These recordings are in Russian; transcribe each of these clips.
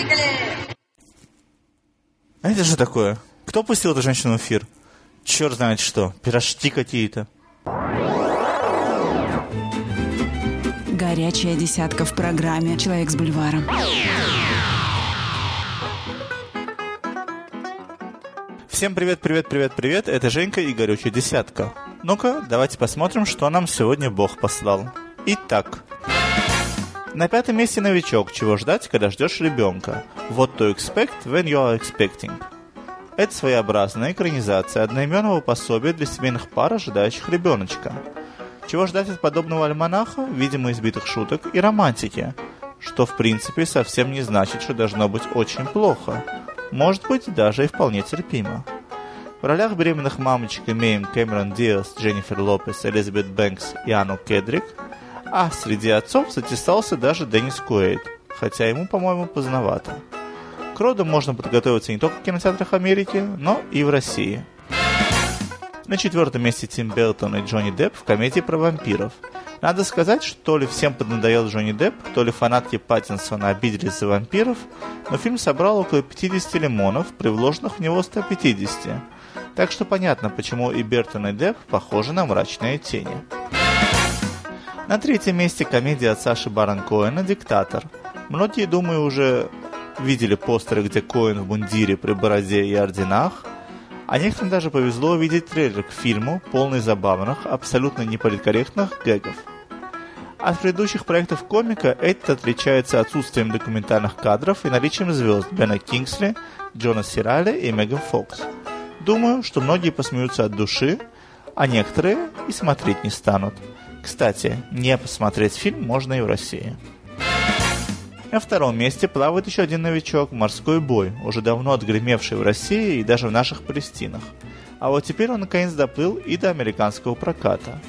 Поехали! А это же такое? Кто пустил эту женщину в эфир? Черт знает что, пирожки какие-то. Горячая десятка в программе «Человек с бульваром». Всем привет, привет, привет, привет. Это Женька и горючая десятка. Ну-ка, давайте посмотрим, что нам сегодня Бог послал. Итак, на пятом месте новичок. Чего ждать, когда ждешь ребенка? What to expect when you are expecting. Это своеобразная экранизация одноименного пособия для семейных пар, ожидающих ребеночка. Чего ждать от подобного альманаха? Видимо, избитых шуток и романтики. Что, в принципе, совсем не значит, что должно быть очень плохо. Может быть, даже и вполне терпимо. В ролях беременных мамочек имеем Кэмерон Диас, Дженнифер Лопес, Элизабет Бэнкс и Анну Кедрик, а среди отцов затесался даже Деннис Куэйд, хотя ему, по-моему, поздновато. К роду можно подготовиться не только в кинотеатрах Америки, но и в России. На четвертом месте Тим Белтон и Джонни Депп в комедии про вампиров. Надо сказать, что то ли всем поднадоел Джонни Депп, то ли фанатки Паттинсона обиделись за вампиров, но фильм собрал около 50 лимонов, при вложенных в него 150. Так что понятно, почему и Бертон и Депп похожи на мрачные тени. На третьем месте комедия от Саши Барон Коэна «Диктатор». Многие, думаю, уже видели постеры, где Коэн в мундире при бороде и орденах, а некоторым даже повезло увидеть трейлер к фильму, полный забавных, абсолютно неполиткорректных гэгов. От предыдущих проектов комика этот отличается отсутствием документальных кадров и наличием звезд Бена Кингсли, Джона Сираля и Меган Фокс. Думаю, что многие посмеются от души, а некоторые и смотреть не станут. Кстати, не посмотреть фильм можно и в России. На втором месте плавает еще один новичок – «Морской бой», уже давно отгремевший в России и даже в наших Палестинах. А вот теперь он наконец доплыл и до американского проката.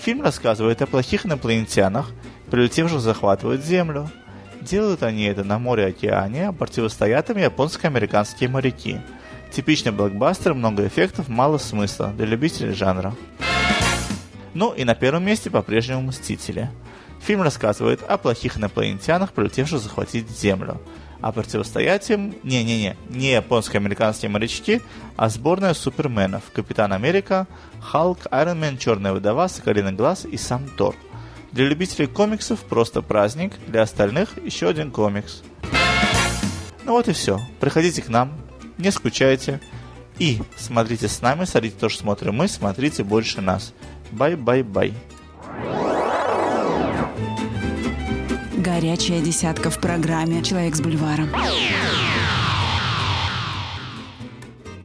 Фильм рассказывает о плохих инопланетянах, прилетевших захватывать Землю. Делают они это на море-океане, а противостоят им японско-американские моряки. Типичный блокбастер, много эффектов, мало смысла для любителей жанра. Ну и на первом месте по-прежнему «Мстители». Фильм рассказывает о плохих инопланетянах, прилетевших захватить Землю. А противостоять им, не-не-не, не японско-американские морячки, а сборная суперменов, Капитан Америка, Халк, Айронмен, Черная Вдова, Соколиный Глаз и сам Тор. Для любителей комиксов просто праздник, для остальных еще один комикс. Ну вот и все. Приходите к нам, не скучайте. И смотрите с нами, смотрите то, что смотрим мы, смотрите больше нас. Bye-bye-bye. Горячая десятка в программе «Человек с бульваром».